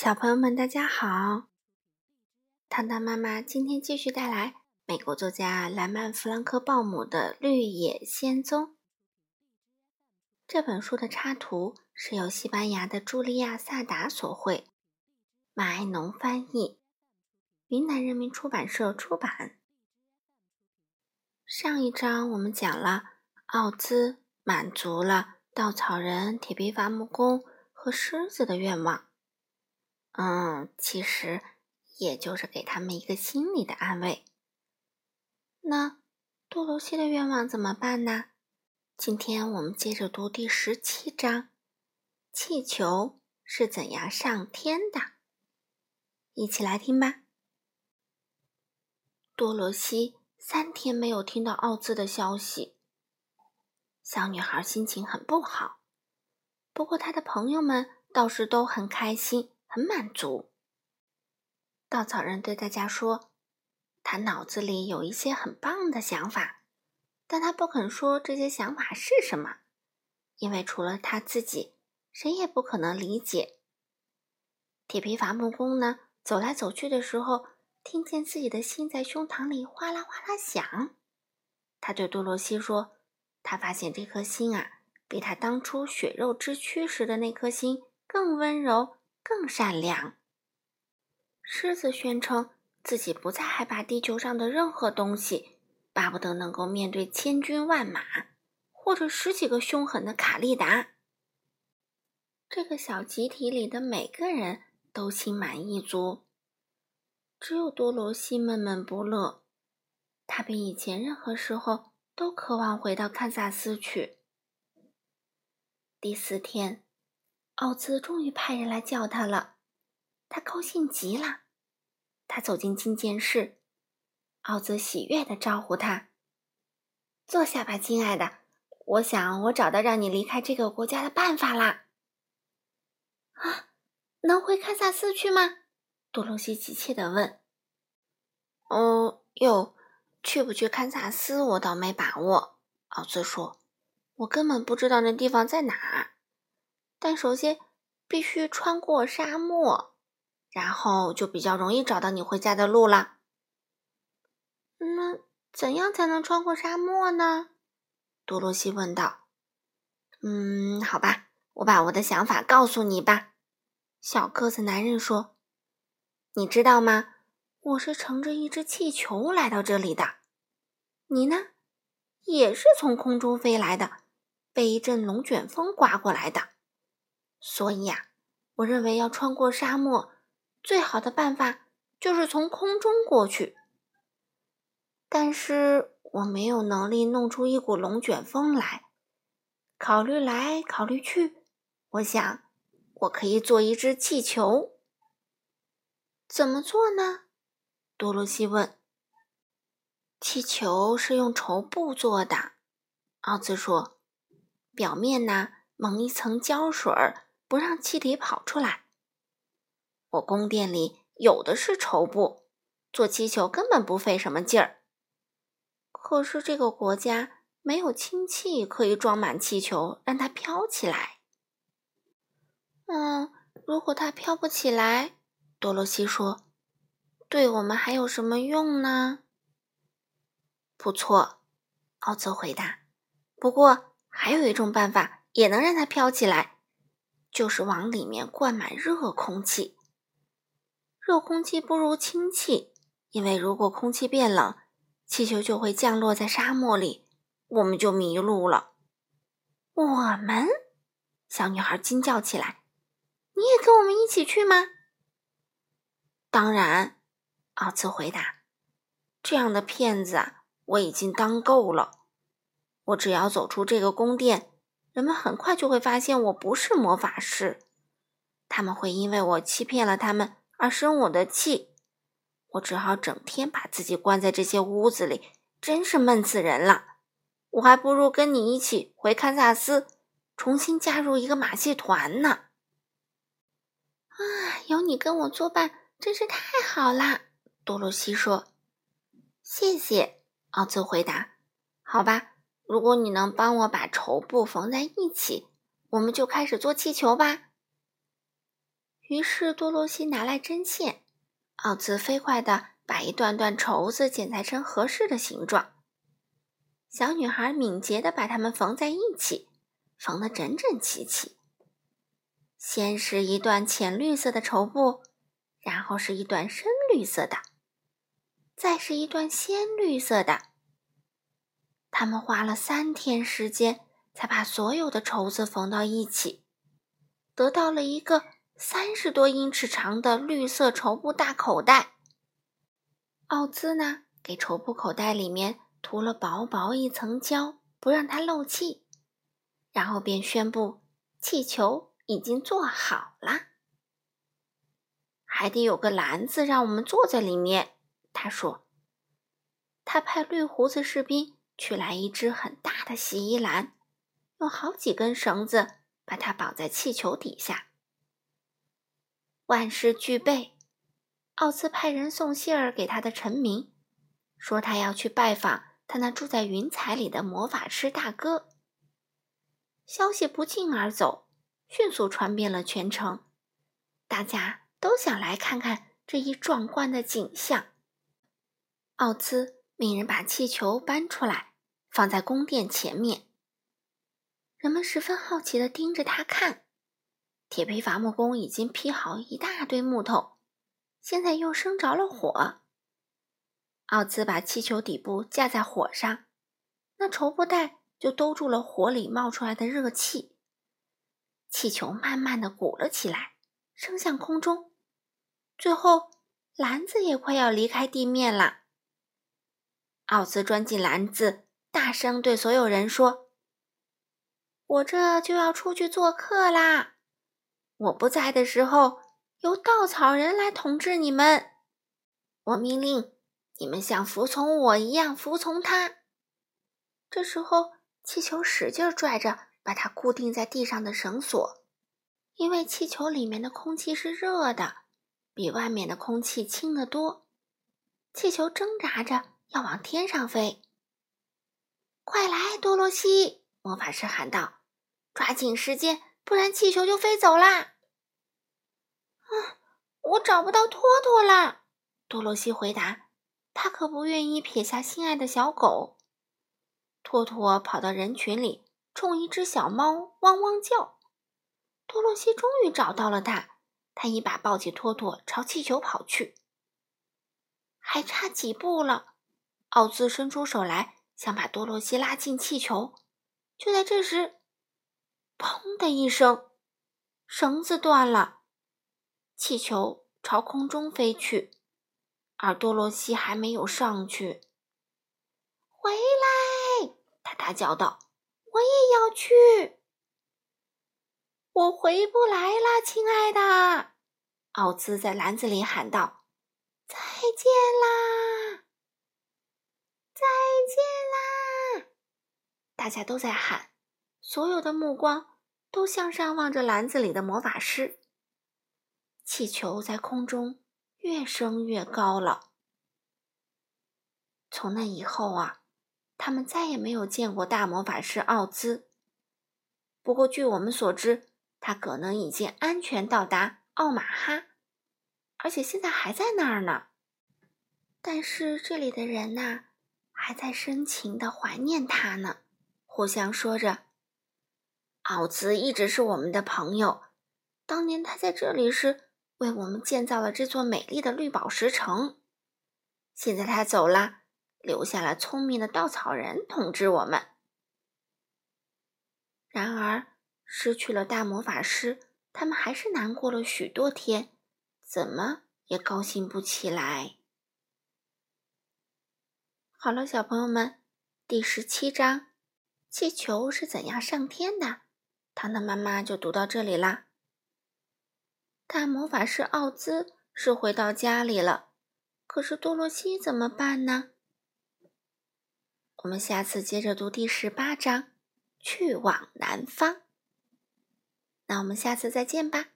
小朋友们，大家好！糖糖妈妈今天继续带来美国作家莱曼·弗兰克鲍姆的《绿野仙踪》这本书的插图是由西班牙的茱莉亚·萨达所绘，马爱农翻译，云南人民出版社出版。上一章我们讲了奥兹满足了稻草人、铁皮伐木工和狮子的愿望。嗯，其实也就是给他们一个心理的安慰。那多罗西的愿望怎么办呢？今天我们接着读第十七章：气球是怎样上天的？一起来听吧。多罗西三天没有听到奥兹的消息，小女孩心情很不好。不过她的朋友们倒是都很开心。很满足。稻草人对大家说：“他脑子里有一些很棒的想法，但他不肯说这些想法是什么，因为除了他自己，谁也不可能理解。”铁皮伐木工呢，走来走去的时候，听见自己的心在胸膛里哗啦哗啦响。他对多罗西说：“他发现这颗心啊，比他当初血肉之躯时的那颗心更温柔。”更善良。狮子宣称自己不再害怕地球上的任何东西，巴不得能够面对千军万马，或者十几个凶狠的卡利达。这个小集体里的每个人都心满意足，只有多罗西闷闷不乐。他比以前任何时候都渴望回到堪萨斯去。第四天。奥兹终于派人来叫他了，他高兴极了。他走进觐见室，奥兹喜悦地招呼他：“坐下吧，亲爱的。我想我找到让你离开这个国家的办法啦。”“啊，能回堪萨斯去吗？”多罗西急切地问。“哦，哟，去不去堪萨斯，我倒没把握。”奥兹说，“我根本不知道那地方在哪儿。”但首先必须穿过沙漠，然后就比较容易找到你回家的路了。那怎样才能穿过沙漠呢？多罗西问道。嗯，好吧，我把我的想法告诉你吧。小个子男人说：“你知道吗？我是乘着一只气球来到这里的。你呢？也是从空中飞来的，被一阵龙卷风刮过来的。”所以呀，我认为要穿过沙漠，最好的办法就是从空中过去。但是我没有能力弄出一股龙卷风来。考虑来考虑去，我想我可以做一只气球。怎么做呢？多罗西问。气球是用绸布做的，奥兹说，表面呢蒙一层胶水儿。不让气体跑出来。我宫殿里有的是绸布，做气球根本不费什么劲儿。可是这个国家没有氢气可以装满气球，让它飘起来。嗯，如果它飘不起来，多罗西说：“对我们还有什么用呢？”不错，奥兹回答。不过还有一种办法，也能让它飘起来。就是往里面灌满热空气。热空气不如氢气，因为如果空气变冷，气球就会降落在沙漠里，我们就迷路了。我们，小女孩惊叫起来：“你也跟我们一起去吗？”“当然。”奥兹回答。“这样的骗子啊，我已经当够了。我只要走出这个宫殿。”人们很快就会发现我不是魔法师，他们会因为我欺骗了他们而生我的气。我只好整天把自己关在这些屋子里，真是闷死人了。我还不如跟你一起回堪萨斯，重新加入一个马戏团呢。啊，有你跟我作伴真是太好啦！多罗西说。谢谢，奥兹回答。好吧。如果你能帮我把绸布缝在一起，我们就开始做气球吧。于是多罗西拿来针线，奥兹飞快地把一段段绸子剪裁成合适的形状。小女孩敏捷地把它们缝在一起，缝得整整齐齐。先是一段浅绿色的绸布，然后是一段深绿色的，再是一段鲜绿色的。他们花了三天时间，才把所有的绸子缝到一起，得到了一个三十多英尺长的绿色绸布大口袋。奥兹呢，给绸布口袋里面涂了薄薄一层胶，不让它漏气，然后便宣布气球。已经做好了，还得有个篮子让我们坐在里面。他说：“他派绿胡子士兵取来一只很大的洗衣篮，用好几根绳子把它绑在气球底下。万事俱备，奥兹派人送信儿给他的臣民，说他要去拜访他那住在云彩里的魔法师大哥。消息不胫而走。”迅速传遍了全城，大家都想来看看这一壮观的景象。奥兹命人把气球搬出来，放在宫殿前面。人们十分好奇地盯着他看。铁皮伐木工已经劈好一大堆木头，现在又生着了火。奥兹把气球底部架在火上，那绸布袋就兜住了火里冒出来的热气。气球慢慢的鼓了起来，升向空中，最后篮子也快要离开地面了。奥兹钻进篮子，大声对所有人说：“我这就要出去做客啦！我不在的时候，由稻草人来统治你们。我命令你们像服从我一样服从他。”这时候，气球使劲拽着。把它固定在地上的绳索，因为气球里面的空气是热的，比外面的空气轻得多。气球挣扎着要往天上飞。快来，多罗西！魔法师喊道：“抓紧时间，不然气球就飞走啦！”啊，我找不到托托啦！多罗西回答：“他可不愿意撇下心爱的小狗。”托托跑到人群里。冲一只小猫汪汪叫，多罗西终于找到了它。他一把抱起托托，朝气球跑去。还差几步了，奥兹伸出手来，想把多罗西拉进气球。就在这时，砰的一声，绳子断了，气球朝空中飞去，而多罗西还没有上去。回来！他大叫道。我也要去，我回不来了，亲爱的。奥兹在篮子里喊道：“再见啦，再见！”大家都在喊，所有的目光都向上望着篮子里的魔法师。气球在空中越升越高了。从那以后啊。他们再也没有见过大魔法师奥兹。不过，据我们所知，他可能已经安全到达奥马哈，而且现在还在那儿呢。但是这里的人呐，还在深情的怀念他呢，互相说着：“奥兹一直是我们的朋友。当年他在这里时，为我们建造了这座美丽的绿宝石城。现在他走了。”留下了聪明的稻草人统治我们。然而，失去了大魔法师，他们还是难过了许多天，怎么也高兴不起来。好了，小朋友们，第十七章“气球是怎样上天的”，糖糖妈妈就读到这里啦。大魔法师奥兹是回到家里了，可是多罗西怎么办呢？我们下次接着读第十八章，去往南方。那我们下次再见吧。